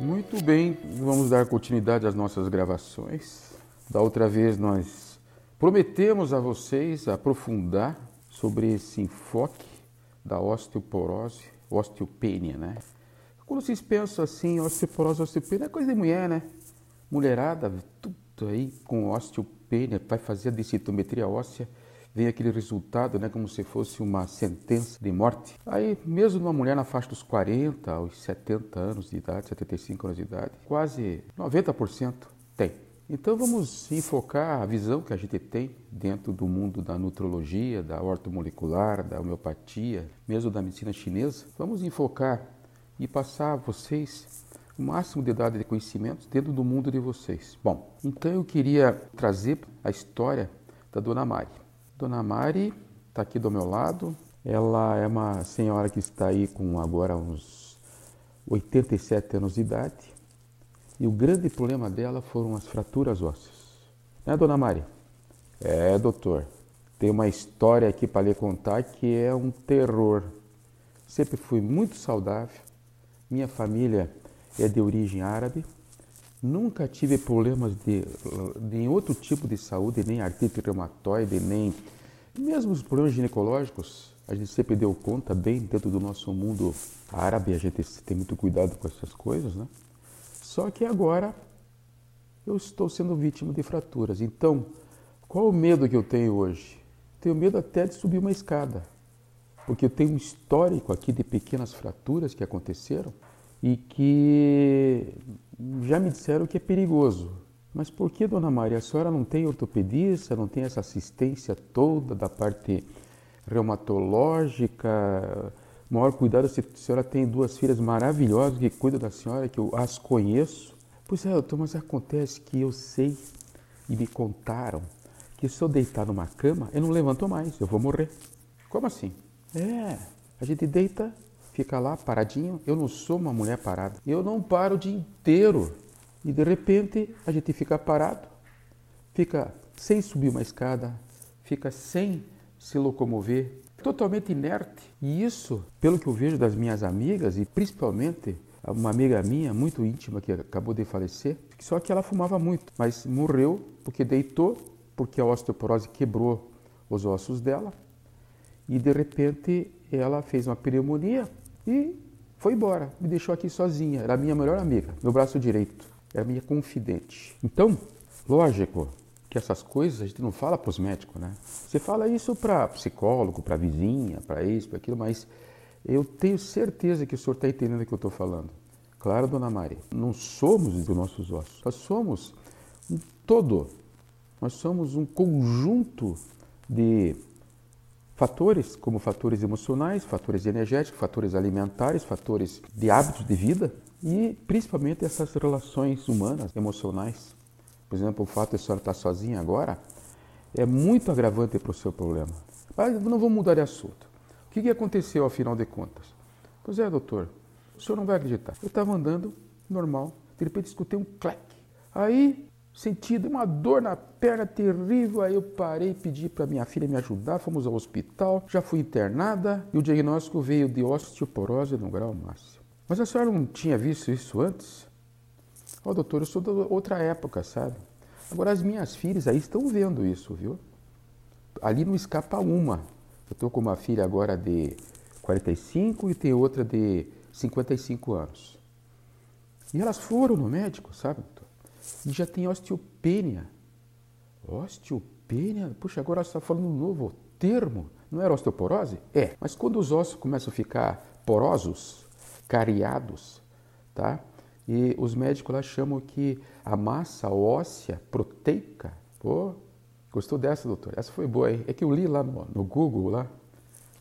Muito bem, vamos dar continuidade às nossas gravações. Da outra vez nós prometemos a vocês aprofundar sobre esse enfoque da osteoporose, osteopenia, né? Quando vocês pensam assim, osteoporose, osteopenia é coisa de mulher, né? Mulherada, tudo aí com osteopenia, vai fazer a densitometria óssea vem aquele resultado, né, como se fosse uma sentença de morte. Aí, mesmo numa mulher na faixa dos 40 aos 70 anos de idade, 75 anos de idade, quase 90% tem. Então vamos enfocar a visão que a gente tem dentro do mundo da nutrologia, da ortomolecular, da homeopatia, mesmo da medicina chinesa. Vamos enfocar e passar a vocês o máximo de dados de conhecimentos dentro do mundo de vocês. Bom, então eu queria trazer a história da Dona Mari. Dona Mari está aqui do meu lado. Ela é uma senhora que está aí com agora uns 87 anos de idade. E o grande problema dela foram as fraturas ósseas. Né, Dona Mari? É, doutor. Tem uma história aqui para lhe contar que é um terror. Sempre fui muito saudável. Minha família é de origem árabe. Nunca tive problemas de, de outro tipo de saúde, nem artrite reumatoide, nem mesmo os problemas ginecológicos. A gente sempre deu conta bem dentro do nosso mundo árabe, a gente tem muito cuidado com essas coisas, né? Só que agora eu estou sendo vítima de fraturas. Então, qual o medo que eu tenho hoje? Tenho medo até de subir uma escada, porque eu tenho um histórico aqui de pequenas fraturas que aconteceram e que já me disseram que é perigoso. Mas por que, dona Maria, a senhora não tem ortopedista, não tem essa assistência toda da parte reumatológica? Maior cuidado, a senhora tem duas filhas maravilhosas que cuidam da senhora, que eu as conheço. Pois é, doutor, mas acontece que eu sei e me contaram que se eu deitar numa cama, eu não levanto mais, eu vou morrer. Como assim? É, a gente deita fica lá paradinho. Eu não sou uma mulher parada. Eu não paro o dia inteiro. E de repente a gente fica parado, fica sem subir uma escada, fica sem se locomover, totalmente inerte. E isso, pelo que eu vejo das minhas amigas e principalmente uma amiga minha muito íntima que acabou de falecer, só que ela fumava muito, mas morreu porque deitou, porque a osteoporose quebrou os ossos dela. E de repente ela fez uma pneumonia, e foi embora, me deixou aqui sozinha. Era a minha melhor amiga, meu braço direito, era a minha confidente. Então, lógico que essas coisas a gente não fala para os médicos, né? Você fala isso para psicólogo, para vizinha, para isso, para aquilo, mas eu tenho certeza que o senhor está entendendo o que eu estou falando. Claro, dona Maria, não somos dos nossos ossos, nós somos um todo, nós somos um conjunto de Fatores como fatores emocionais, fatores energéticos, fatores alimentares, fatores de hábitos de vida e principalmente essas relações humanas, emocionais. Por exemplo, o fato de a senhora estar sozinha agora é muito agravante para o seu problema. Mas não vamos mudar de assunto. O que aconteceu afinal de contas? Pois é, doutor, o senhor não vai acreditar. Eu estava andando normal, de repente escutei um claque. Aí sentido uma dor na perna terrível. Aí eu parei pedi para minha filha me ajudar. Fomos ao hospital, já fui internada e o diagnóstico veio de osteoporose no grau máximo. Mas a senhora não tinha visto isso antes? Ó, oh, doutor, eu sou de outra época, sabe? Agora as minhas filhas aí estão vendo isso, viu? Ali não escapa uma. Eu estou com uma filha agora de 45 e tem outra de 55 anos. E elas foram no médico, sabe? e já tem osteopenia. Osteopenia? Puxa, agora você está falando um novo termo. Não era osteoporose? É, mas quando os ossos começam a ficar porosos, cariados, tá? E os médicos lá chamam que a massa óssea proteica. Pô, gostou dessa, doutor? Essa foi boa, hein? É que eu li lá no, no Google lá.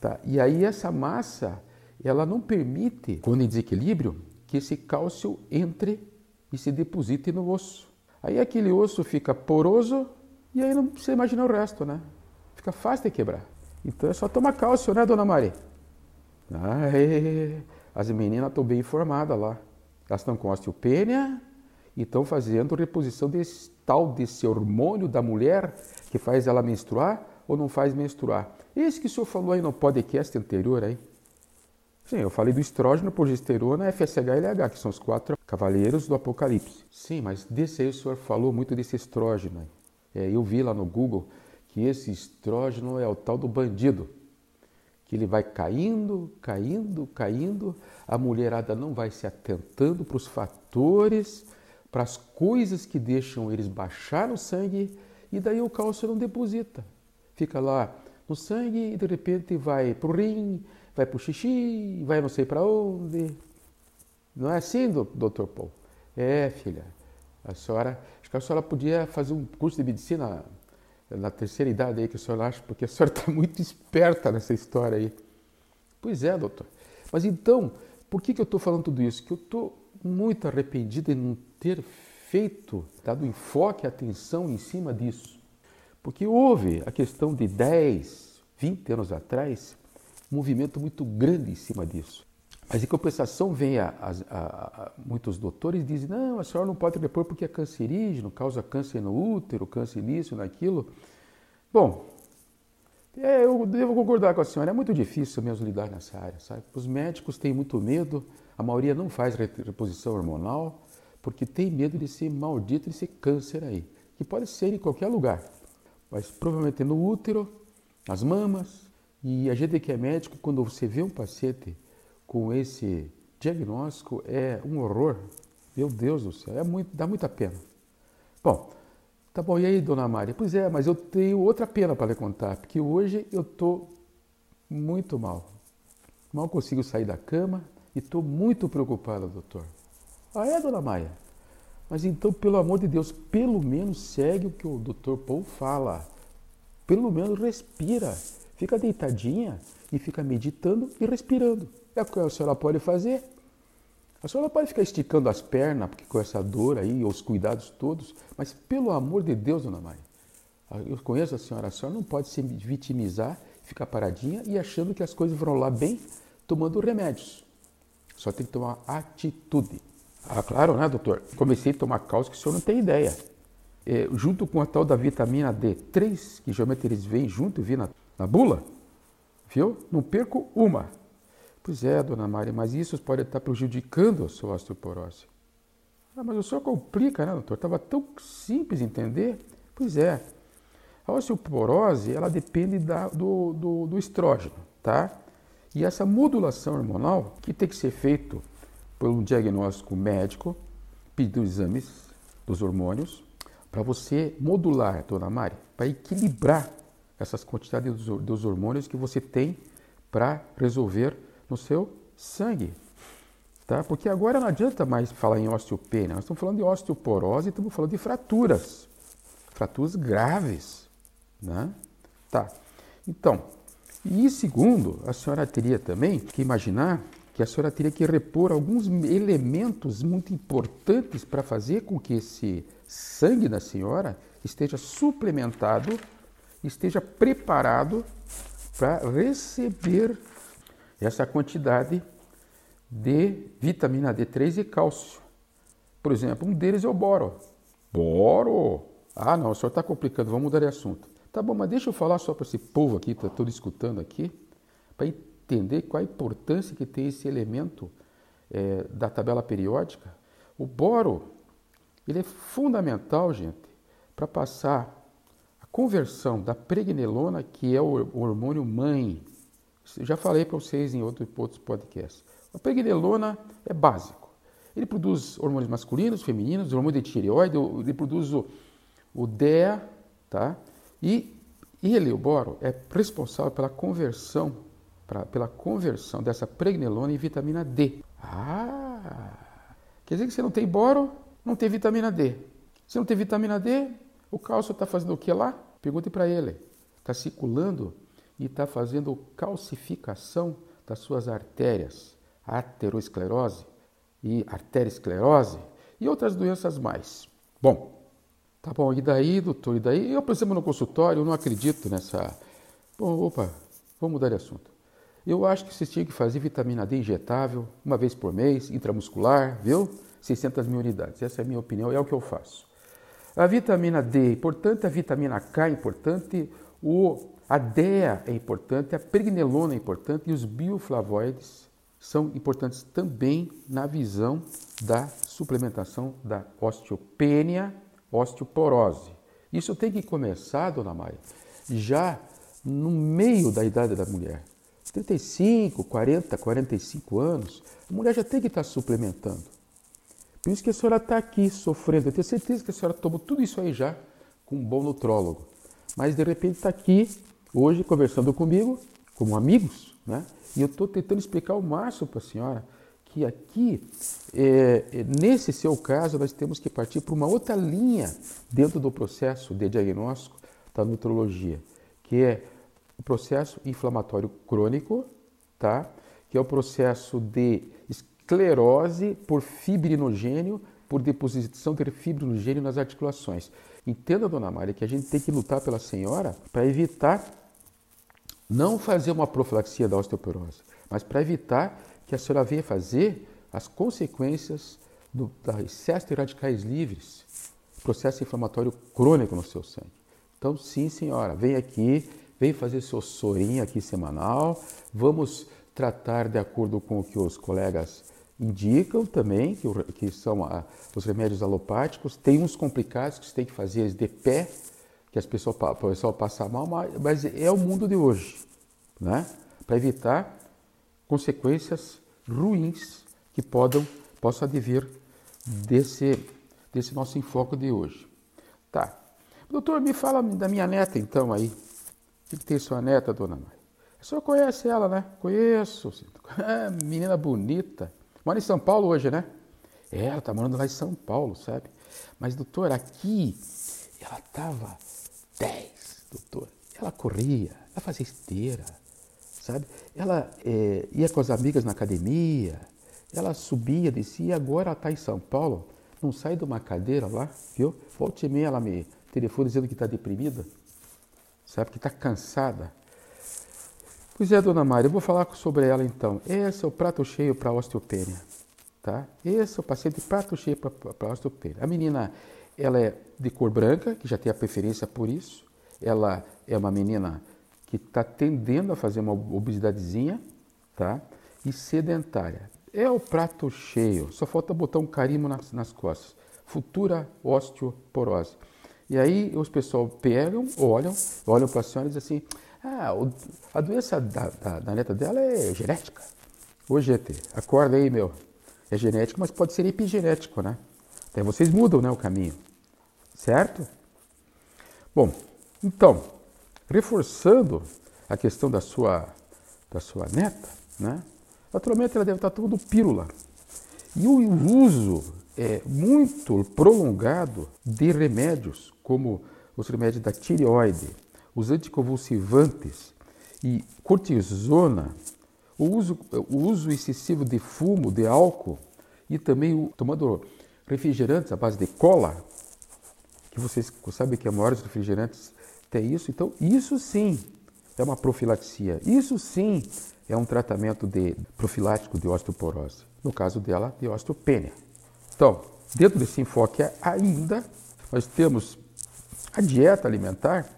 Tá? E aí essa massa, ela não permite, quando em desequilíbrio, que esse cálcio entre e se deposite no osso. Aí aquele osso fica poroso e aí não precisa imaginar o resto, né? Fica fácil de quebrar. Então é só tomar cálcio, né, dona Maria? Ai, as meninas estão bem informadas lá. Elas estão com osteopenia e estão fazendo reposição desse tal desse hormônio da mulher que faz ela menstruar ou não faz menstruar. Esse que o senhor falou aí no podcast anterior aí. Sim, eu falei do estrógeno, progesterona, FSH e LH, que são os quatro Cavaleiros do Apocalipse. Sim, mas desse aí o senhor falou muito desse estrógeno. É, eu vi lá no Google que esse estrógeno é o tal do bandido. Que ele vai caindo, caindo, caindo, a mulherada não vai se atentando para os fatores, para as coisas que deixam eles baixar o sangue, e daí o cálcio não deposita. Fica lá no sangue e de repente vai para o rim, vai para o xixi, vai não sei para onde. Não é assim, doutor Paul? É, filha. A senhora, acho que a senhora podia fazer um curso de medicina na terceira idade aí, que a senhora acha, porque a senhora está muito esperta nessa história aí. Pois é, doutor. Mas então, por que, que eu estou falando tudo isso? Que eu estou muito arrependido em não ter feito, dado enfoque e atenção em cima disso. Porque houve a questão de 10, 20 anos atrás, um movimento muito grande em cima disso. Mas em compensação, vem a, a, a, muitos doutores dizem: não, a senhora não pode repor porque é cancerígeno, causa câncer no útero, câncer nisso, naquilo. Bom, é, eu devo concordar com a senhora, é muito difícil mesmo lidar nessa área, sabe? Os médicos têm muito medo, a maioria não faz reposição hormonal, porque tem medo de ser maldito, de ser câncer aí, que pode ser em qualquer lugar, mas provavelmente no útero, nas mamas. E a gente que é médico, quando você vê um paciente com esse diagnóstico é um horror. Meu Deus do céu, é muito, dá muita pena. Bom, tá bom, e aí, dona Maria? Pois é, mas eu tenho outra pena para lhe contar, porque hoje eu estou muito mal. Mal consigo sair da cama e estou muito preocupada, doutor. Ah, é, dona Maia? Mas então, pelo amor de Deus, pelo menos segue o que o doutor Paul fala. Pelo menos respira. Fica deitadinha e fica meditando e respirando. É que a senhora pode fazer. A senhora pode ficar esticando as pernas, porque com essa dor aí, os cuidados todos, mas pelo amor de Deus, dona Maria, eu conheço a senhora, a senhora não pode se vitimizar, ficar paradinha e achando que as coisas vão lá bem tomando remédios. Só tem que tomar atitude. Ah, claro, né, doutor? Comecei a tomar cálcio que o senhor não tem ideia. É, junto com a tal da vitamina D3, que geralmente eles vêm junto, vi na, na bula, viu? Não perco uma. Pois é, dona Maria, mas isso pode estar prejudicando a sua osteoporose. Ah, mas o senhor complica, né, doutor? Estava tão simples entender. Pois é. A osteoporose, ela depende da, do, do, do estrógeno, tá? E essa modulação hormonal, que tem que ser feito por um diagnóstico médico, pedindo exames dos hormônios, para você modular, dona Mari, para equilibrar essas quantidades dos hormônios que você tem para resolver no seu sangue. Tá? Porque agora não adianta mais falar em osteopenia, nós estamos falando de osteoporose estamos falando de fraturas, fraturas graves. Né? Tá. Então, e segundo, a senhora teria também que imaginar que a senhora teria que repor alguns elementos muito importantes para fazer com que esse sangue da senhora esteja suplementado, esteja preparado para receber essa quantidade de vitamina D3 e cálcio. Por exemplo, um deles é o boro. Boro! Ah, não, o senhor está complicando, vamos mudar de assunto. Tá bom, mas deixa eu falar só para esse povo aqui, está todo escutando aqui, para entender qual a importância que tem esse elemento é, da tabela periódica. O boro, ele é fundamental, gente, para passar a conversão da pregnelona, que é o hormônio mãe, já falei para vocês em outro, outros podcasts. A pregnelona é básico. Ele produz hormônios masculinos, femininos, hormônio de tireoide, ele produz o, o DEA, tá? E ele, o boro, é responsável pela conversão, pra, pela conversão dessa pregnelona em vitamina D. Ah! Quer dizer que você não tem boro, não tem vitamina D. Se não tem vitamina D, o cálcio está fazendo o que lá? Pergunte para ele. Está circulando e está fazendo calcificação das suas artérias, aterosclerose e arteriosclerose e outras doenças mais. Bom, tá bom, e daí, doutor, e daí? Eu, por exemplo, no consultório, eu não acredito nessa. Bom, opa, vamos mudar de assunto. Eu acho que vocês tinham que fazer vitamina D injetável uma vez por mês, intramuscular, viu? 600 mil unidades. Essa é a minha opinião, é o que eu faço. A vitamina D é importante, a vitamina K é importante, o a DEA é importante, a pregnelona é importante e os bioflavoides são importantes também na visão da suplementação da osteopênia, osteoporose. Isso tem que começar, dona Maria, já no meio da idade da mulher. 35, 40, 45 anos, a mulher já tem que estar suplementando. Por isso que a senhora está aqui sofrendo. Eu tenho certeza que a senhora tomou tudo isso aí já com um bom nutrólogo. Mas de repente está aqui hoje conversando comigo, como amigos, né? E eu estou tentando explicar o máximo para a senhora que aqui, é, é, nesse seu caso, nós temos que partir para uma outra linha dentro do processo de diagnóstico da nutrologia, que é o processo inflamatório crônico, tá? que é o processo de esclerose por fibrinogênio, por deposição de fibrinogênio nas articulações. Entenda, dona Maria, que a gente tem que lutar pela senhora para evitar não fazer uma profilaxia da osteoporose, mas para evitar que a senhora venha fazer as consequências do excesso de radicais livres, processo inflamatório crônico no seu sangue. Então, sim, senhora, vem aqui, vem fazer seu sorinho aqui semanal, vamos tratar de acordo com o que os colegas indicam também, que, que são a, os remédios alopáticos. Tem uns complicados que você tem que fazer de pé, que as pessoas, o pessoal mal, mas é o mundo de hoje, né? Para evitar consequências ruins que podam, possam advir desse, desse nosso enfoque de hoje. Tá. Doutor, me fala da minha neta então aí. O que tem sua neta, dona Maria? Senhor conhece ela, né? Conheço. É, menina bonita. Mora em São Paulo hoje, né? É, ela tá morando lá em São Paulo, sabe? Mas, doutor, aqui ela tava 10, doutor. Ela corria, ela fazia esteira, sabe? Ela é, ia com as amigas na academia, ela subia, descia, agora ela está em São Paulo, não sai de uma cadeira lá, viu? Volte e meia ela me telefona dizendo que está deprimida, sabe? Que está cansada. Pois é, dona Maria, eu vou falar sobre ela então. Esse é o prato cheio para osteopenia, tá? Esse é o paciente prato cheio para osteopenia. A menina, ela é de cor branca, que já tem a preferência por isso. Ela é uma menina que está tendendo a fazer uma obesidadezinha, tá? E sedentária. É o prato cheio, só falta botar um carimbo nas, nas costas. Futura osteoporose. E aí os pessoal pegam, olham, olham para a senhora e dizem assim, ah, a doença da, da, da neta dela é genética. Ô GT, acorda aí, meu. É genético, mas pode ser epigenético, né? Até vocês mudam né, o caminho. Certo? Bom, então, reforçando a questão da sua, da sua neta, né? naturalmente ela deve estar tomando pílula. E o uso é muito prolongado de remédios, como os remédios da tireoide, os anticonvulsivantes e cortisona, o uso, o uso excessivo de fumo, de álcool e também o, tomando refrigerantes à base de cola, vocês sabem que a maioria dos refrigerantes tem isso. Então, isso sim é uma profilaxia. Isso sim é um tratamento de profilático de osteoporose. No caso dela, de osteopenia. Então, dentro desse enfoque ainda, nós temos a dieta alimentar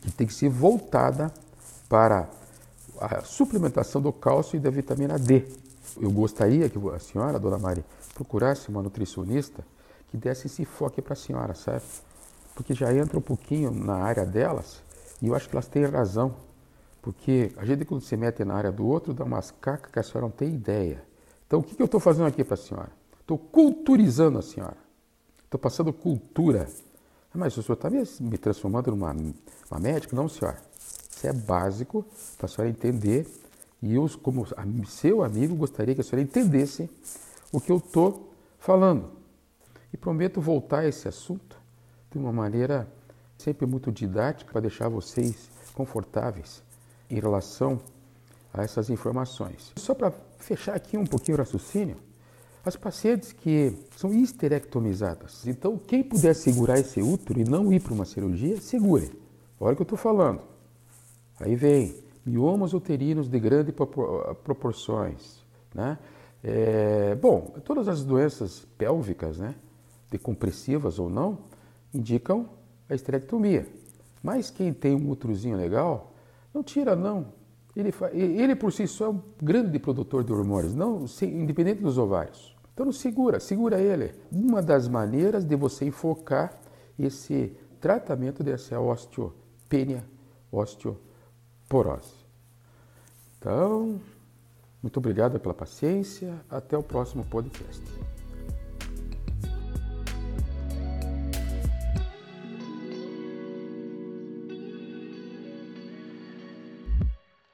que tem que ser voltada para a suplementação do cálcio e da vitamina D. Eu gostaria que a senhora, a dona Mari, procurasse uma nutricionista que desse esse enfoque para a senhora, certo? porque já entra um pouquinho na área delas e eu acho que elas têm razão. Porque a gente, quando se mete na área do outro, dá umas cacas que a senhora não tem ideia. Então, o que, que eu estou fazendo aqui para a senhora? Estou culturizando a senhora. Estou passando cultura. Ah, mas o senhor está me, me, transformando numa uma médica? Não, senhora. Isso é básico para a senhora entender. E eu, como seu amigo, gostaria que a senhora entendesse o que eu estou falando. E prometo voltar a esse assunto de uma maneira sempre muito didática para deixar vocês confortáveis em relação a essas informações. Só para fechar aqui um pouquinho o raciocínio, as pacientes que são histerectomizadas, então quem puder segurar esse útero e não ir para uma cirurgia, segure. Olha o que eu estou falando. Aí vem miomas uterinos de grandes proporções, né? É, bom, todas as doenças pélvicas, né, decompressivas ou não, indicam a esterectomia. Mas quem tem um úterozinho legal, não tira não. Ele, ele por si só é um grande produtor de hormônios, não, independente dos ovários. Então não segura, segura ele. Uma das maneiras de você enfocar esse tratamento dessa osteopenia, osteoporose. Então, muito obrigado pela paciência. Até o próximo podcast.